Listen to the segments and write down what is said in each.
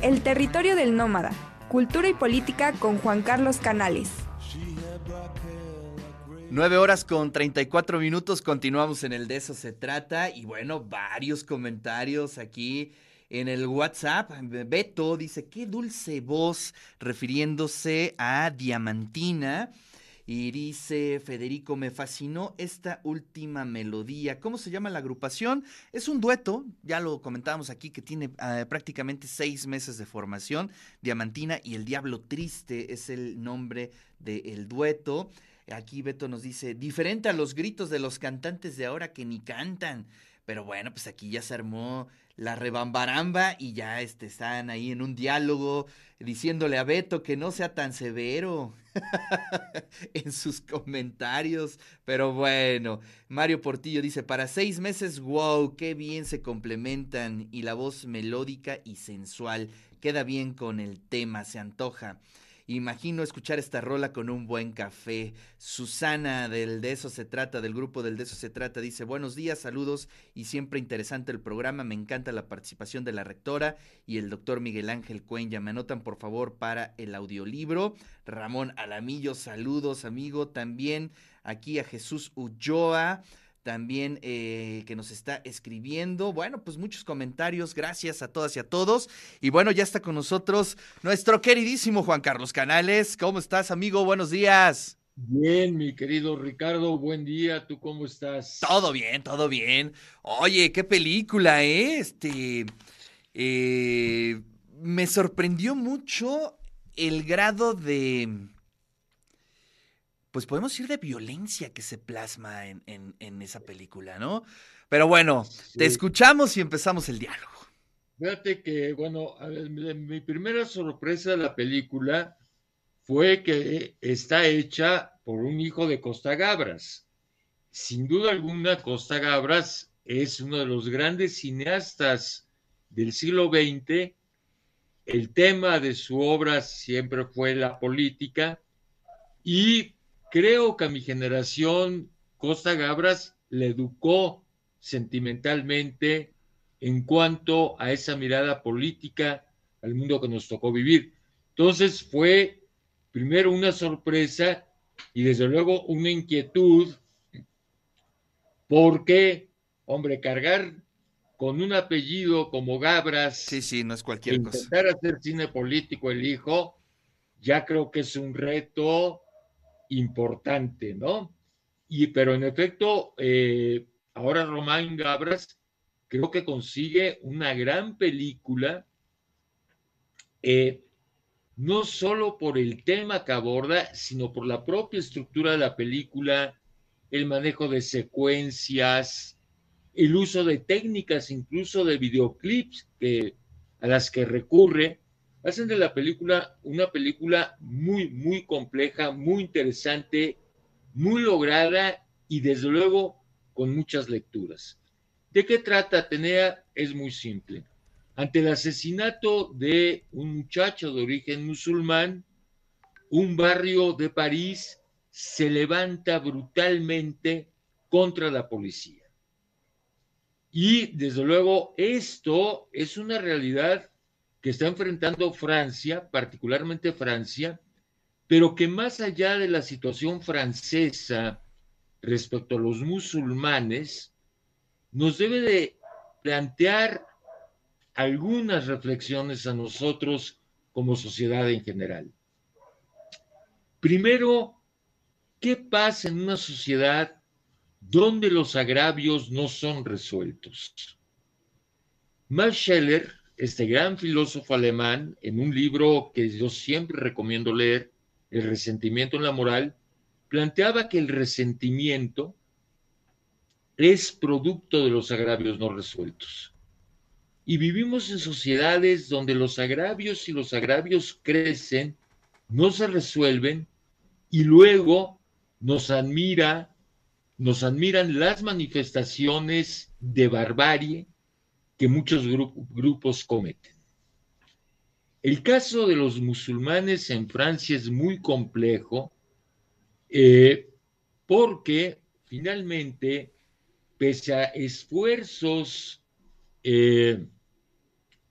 El territorio del nómada, cultura y política con Juan Carlos Canales. Nueve horas con 34 minutos, continuamos en el de eso se trata y bueno, varios comentarios aquí en el WhatsApp. Beto dice, qué dulce voz refiriéndose a Diamantina. Y dice Federico, me fascinó esta última melodía. ¿Cómo se llama la agrupación? Es un dueto, ya lo comentábamos aquí, que tiene ah, prácticamente seis meses de formación. Diamantina y El Diablo Triste es el nombre del dueto. Aquí Beto nos dice, diferente a los gritos de los cantantes de ahora que ni cantan. Pero bueno, pues aquí ya se armó la rebambaramba y ya este, están ahí en un diálogo diciéndole a Beto que no sea tan severo en sus comentarios. Pero bueno, Mario Portillo dice, para seis meses, wow, qué bien se complementan y la voz melódica y sensual queda bien con el tema, se antoja. Imagino escuchar esta rola con un buen café. Susana del De eso se trata, del grupo del De eso se trata, dice, buenos días, saludos y siempre interesante el programa. Me encanta la participación de la rectora y el doctor Miguel Ángel Cuenya. Me anotan por favor para el audiolibro. Ramón Alamillo, saludos amigo. También aquí a Jesús Ulloa también eh, que nos está escribiendo. Bueno, pues muchos comentarios, gracias a todas y a todos. Y bueno, ya está con nosotros nuestro queridísimo Juan Carlos Canales. ¿Cómo estás, amigo? Buenos días. Bien, mi querido Ricardo, buen día. ¿Tú cómo estás? Todo bien, todo bien. Oye, qué película, ¿eh? Este. Eh, me sorprendió mucho el grado de pues podemos ir de violencia que se plasma en, en, esa película, ¿no? Pero bueno, te escuchamos y empezamos el diálogo. Fíjate que, bueno, mi primera sorpresa de la película fue que está hecha por un hijo de Costa Gabras. Sin duda alguna, Costa Gabras es uno de los grandes cineastas del siglo XX. El tema de su obra siempre fue la política y Creo que a mi generación Costa Gabras le educó sentimentalmente en cuanto a esa mirada política al mundo que nos tocó vivir. Entonces fue primero una sorpresa y desde luego una inquietud porque, hombre, cargar con un apellido como Gabras. Sí, sí, no es cualquier intentar cosa. hacer cine político el hijo, ya creo que es un reto importante, ¿no? Y pero en efecto, eh, ahora Román Gabras creo que consigue una gran película, eh, no solo por el tema que aborda, sino por la propia estructura de la película, el manejo de secuencias, el uso de técnicas, incluso de videoclips que, a las que recurre, hacen de la película una película muy, muy compleja, muy interesante, muy lograda y desde luego con muchas lecturas. ¿De qué trata Atenea? Es muy simple. Ante el asesinato de un muchacho de origen musulmán, un barrio de París se levanta brutalmente contra la policía. Y desde luego esto es una realidad que está enfrentando Francia, particularmente Francia, pero que más allá de la situación francesa respecto a los musulmanes, nos debe de plantear algunas reflexiones a nosotros como sociedad en general. Primero, ¿qué pasa en una sociedad donde los agravios no son resueltos? Max Scheller este gran filósofo alemán, en un libro que yo siempre recomiendo leer, El resentimiento en la moral, planteaba que el resentimiento es producto de los agravios no resueltos. Y vivimos en sociedades donde los agravios y los agravios crecen, no se resuelven y luego nos admira, nos admiran las manifestaciones de barbarie, que muchos grupos cometen. El caso de los musulmanes en Francia es muy complejo eh, porque finalmente, pese a esfuerzos eh,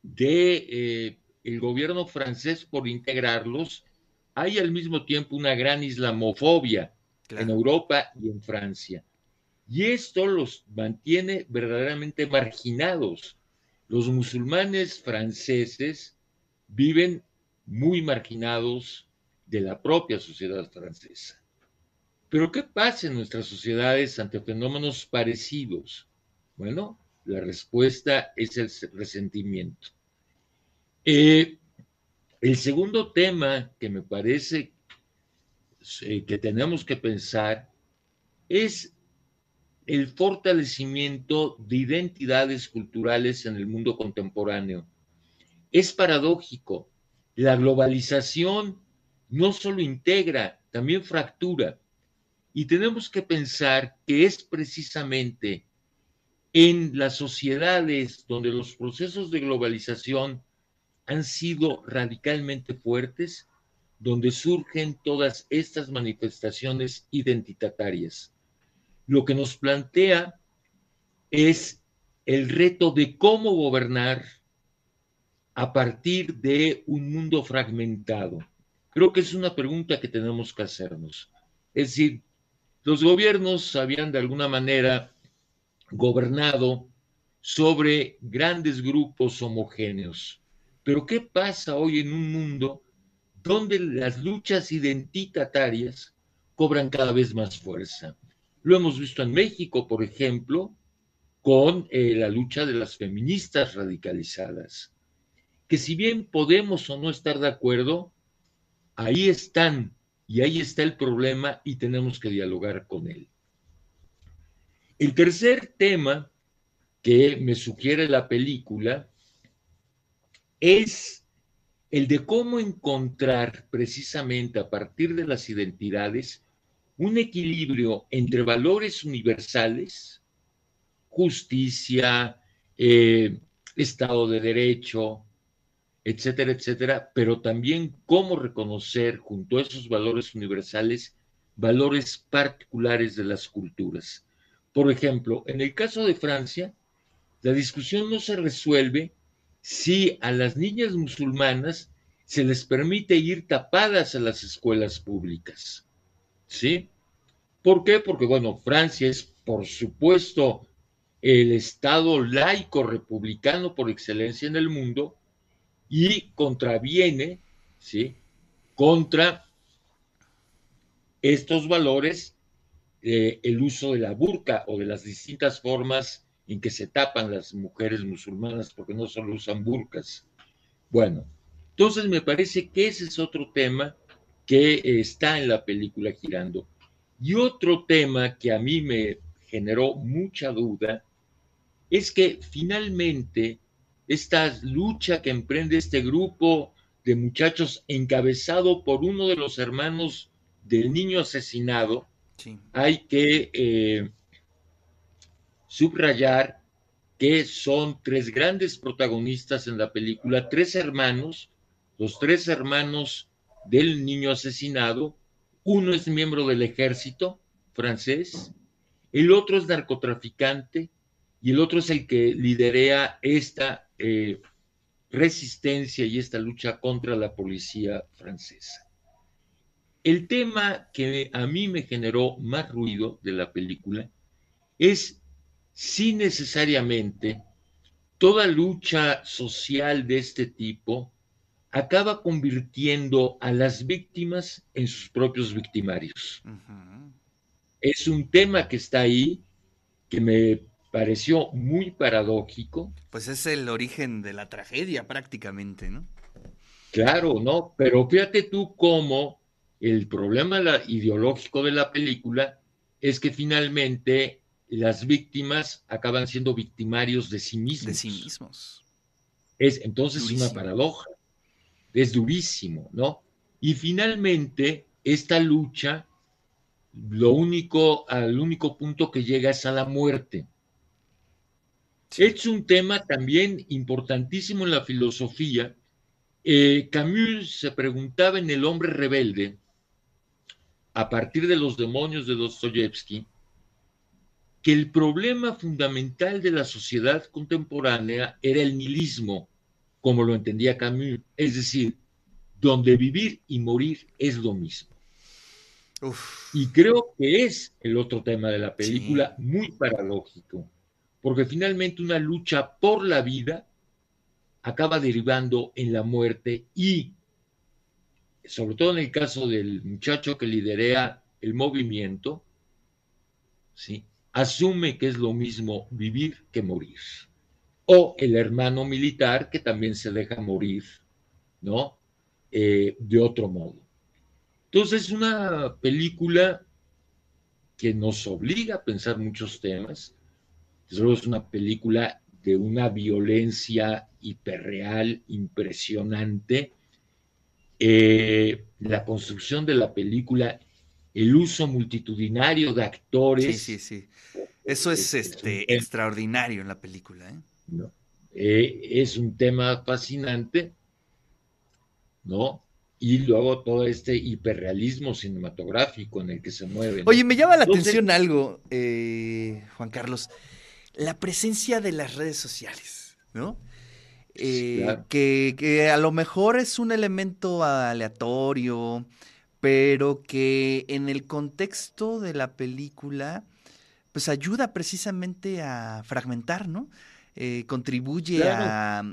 de eh, el gobierno francés por integrarlos, hay al mismo tiempo una gran islamofobia en Europa y en Francia. Y esto los mantiene verdaderamente marginados. Los musulmanes franceses viven muy marginados de la propia sociedad francesa. Pero ¿qué pasa en nuestras sociedades ante fenómenos parecidos? Bueno, la respuesta es el resentimiento. Eh, el segundo tema que me parece eh, que tenemos que pensar es el fortalecimiento de identidades culturales en el mundo contemporáneo. Es paradójico, la globalización no solo integra, también fractura. Y tenemos que pensar que es precisamente en las sociedades donde los procesos de globalización han sido radicalmente fuertes, donde surgen todas estas manifestaciones identitarias. Lo que nos plantea es el reto de cómo gobernar a partir de un mundo fragmentado. Creo que es una pregunta que tenemos que hacernos. Es decir, los gobiernos habían de alguna manera gobernado sobre grandes grupos homogéneos. Pero ¿qué pasa hoy en un mundo donde las luchas identitarias cobran cada vez más fuerza? Lo hemos visto en México, por ejemplo, con eh, la lucha de las feministas radicalizadas, que si bien podemos o no estar de acuerdo, ahí están y ahí está el problema y tenemos que dialogar con él. El tercer tema que me sugiere la película es el de cómo encontrar precisamente a partir de las identidades un equilibrio entre valores universales, justicia, eh, Estado de Derecho, etcétera, etcétera, pero también cómo reconocer junto a esos valores universales valores particulares de las culturas. Por ejemplo, en el caso de Francia, la discusión no se resuelve si a las niñas musulmanas se les permite ir tapadas a las escuelas públicas. ¿Sí? ¿Por qué? Porque, bueno, Francia es, por supuesto, el Estado laico republicano por excelencia en el mundo y contraviene, ¿sí? Contra estos valores el uso de la burka o de las distintas formas en que se tapan las mujeres musulmanas, porque no solo usan burkas. Bueno, entonces me parece que ese es otro tema que está en la película girando. Y otro tema que a mí me generó mucha duda es que finalmente esta lucha que emprende este grupo de muchachos encabezado por uno de los hermanos del niño asesinado, hay que eh, subrayar que son tres grandes protagonistas en la película, tres hermanos, los tres hermanos del niño asesinado, uno es miembro del ejército francés, el otro es narcotraficante y el otro es el que liderea esta eh, resistencia y esta lucha contra la policía francesa. El tema que a mí me generó más ruido de la película es si necesariamente toda lucha social de este tipo acaba convirtiendo a las víctimas en sus propios victimarios. Es un tema que está ahí, que me pareció muy paradójico. Pues es el origen de la tragedia prácticamente, ¿no? Claro, ¿no? Pero fíjate tú cómo el problema ideológico de la película es que finalmente las víctimas acaban siendo victimarios de sí mismos. De sí mismos. Es entonces una paradoja. Es durísimo, ¿no? Y finalmente, esta lucha, lo único, al único punto que llega es a la muerte. Es un tema también importantísimo en la filosofía. Eh, Camus se preguntaba en El hombre rebelde a partir de los demonios de Dostoyevsky, que el problema fundamental de la sociedad contemporánea era el nihilismo como lo entendía Camus, es decir, donde vivir y morir es lo mismo. Y creo que es el otro tema de la película muy paradójico, porque finalmente una lucha por la vida acaba derivando en la muerte y, sobre todo en el caso del muchacho que lidera el movimiento, ¿sí? asume que es lo mismo vivir que morir. O el hermano militar que también se deja morir, ¿no? Eh, de otro modo. Entonces es una película que nos obliga a pensar muchos temas. Es una película de una violencia hiperreal impresionante. Eh, la construcción de la película, el uso multitudinario de actores. Sí, sí, sí. Eso es, este, extraordinario en la película. ¿eh? Eh, es un tema fascinante, ¿no? Y luego todo este hiperrealismo cinematográfico en el que se mueve. Oye, me llama la atención algo, Juan Carlos la presencia de las redes sociales, ¿no? Eh, que, a lo mejor es un elemento aleatorio, pero que en el contexto de la película, pues ayuda precisamente a fragmentar, ¿no? Eh, contribuye a,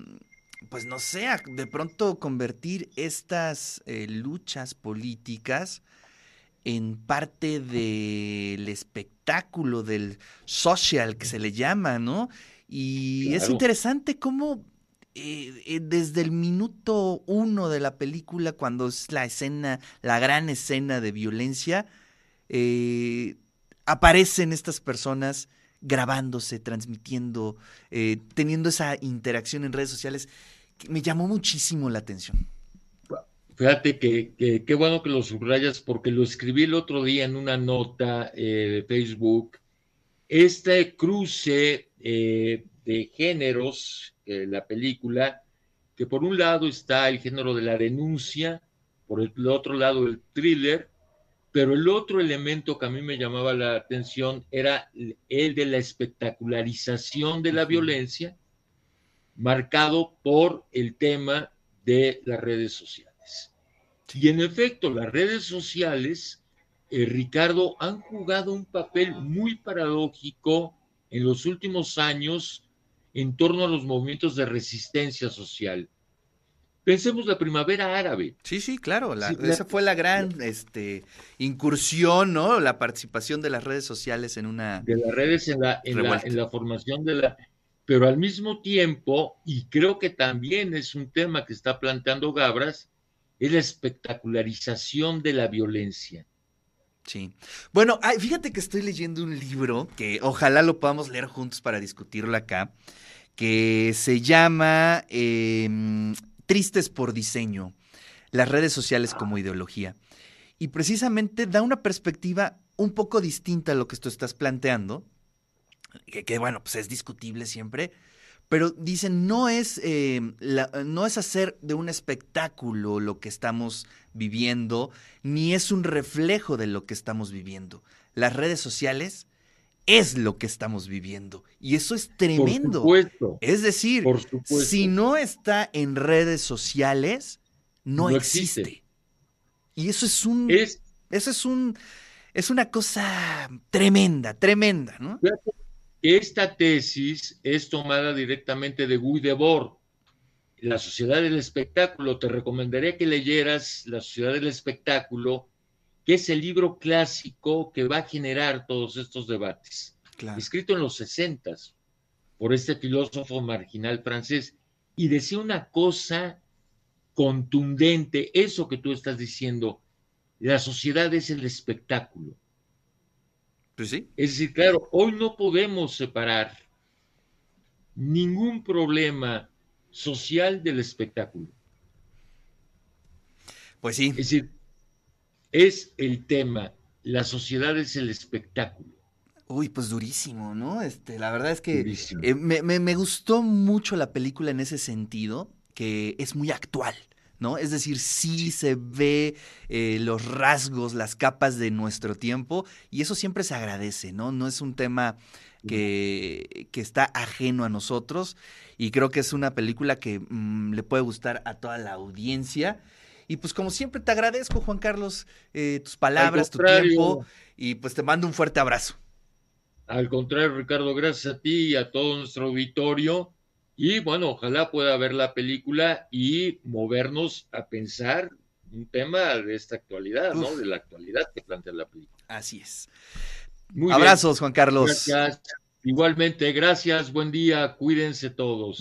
pues no sé, a de pronto convertir estas eh, luchas políticas en parte del espectáculo, del social que se le llama, ¿no? Y es interesante cómo eh, eh, desde el minuto uno de la película, cuando es la escena, la gran escena de violencia, eh, aparecen estas personas grabándose, transmitiendo, teniendo esa interacción en redes sociales, que me llamó muchísimo la atención. Fíjate que qué bueno que lo subrayas porque lo escribí el otro día en una nota eh, de Facebook. Este cruce eh, de géneros, en la película, que por un lado está el género de la denuncia, por el otro lado el thriller, pero el otro elemento que a mí me llamaba la atención era el de la espectacularización de la violencia, marcado por el tema de las redes sociales. Y en efecto, las redes sociales, eh, Ricardo, han jugado un papel muy paradójico en los últimos años en torno a los movimientos de resistencia social. Pensemos la primavera árabe. Sí, sí, claro. esa fue la gran este, incursión, ¿no? La participación de las redes sociales en una. De las redes en la, en la, en la formación de la. Pero al mismo tiempo, y creo que también es un tema que está planteando Gabras, es la espectacularización de la violencia. Sí. Bueno, fíjate que estoy leyendo un libro que ojalá lo podamos leer juntos para discutirlo acá, que se llama em, Tristes por diseño, las redes sociales como ideología. Y precisamente da una perspectiva un poco distinta a lo que tú estás planteando, que, bueno, pues es discutible siempre, pero dicen, no es, eh, no es hacer de un espectáculo lo que estamos viviendo, ni es un reflejo de lo que estamos viviendo. Las redes sociales es lo que estamos viviendo. Y eso es tremendo. Es decir, si no está en redes sociales, no, existe. Y eso es un. eso es un. Es una cosa tremenda, tremenda, ¿no? Esta tesis es tomada directamente de Guy Debord, La Sociedad del Espectáculo. Te recomendaría que leyeras La Sociedad del Espectáculo, que es el libro clásico que va a generar todos estos debates. Escrito en los sesentas por este filósofo marginal francés. Y decía una cosa contundente, eso que tú estás diciendo, la sociedad es el espectáculo. Pues sí. Es decir, claro, hoy no podemos separar ningún problema social del espectáculo. Pues sí. Es decir, es el tema, la sociedad es el espectáculo. Uy, pues durísimo, ¿no? Este, la verdad es que eh, me, me, gustó mucho la película en ese sentido, que es muy actual. ¿no? Es decir, sí se ve eh, los rasgos, las capas de nuestro tiempo y eso siempre se agradece, ¿no? No es un tema que, que está ajeno a nosotros y creo que es una película que mm, le puede gustar a toda la audiencia. Y pues como siempre te agradezco, Juan Carlos, eh, tus palabras, tu tiempo y pues te mando un fuerte abrazo. Al contrario, Ricardo, gracias a ti y a todo nuestro auditorio. Y bueno, ojalá pueda ver la película y movernos a pensar un tema de esta actualidad, ¿no? De la actualidad que plantea la película. Así es. Abrazos, Juan Carlos. Gracias. Igualmente, gracias, buen día, cuídense todos.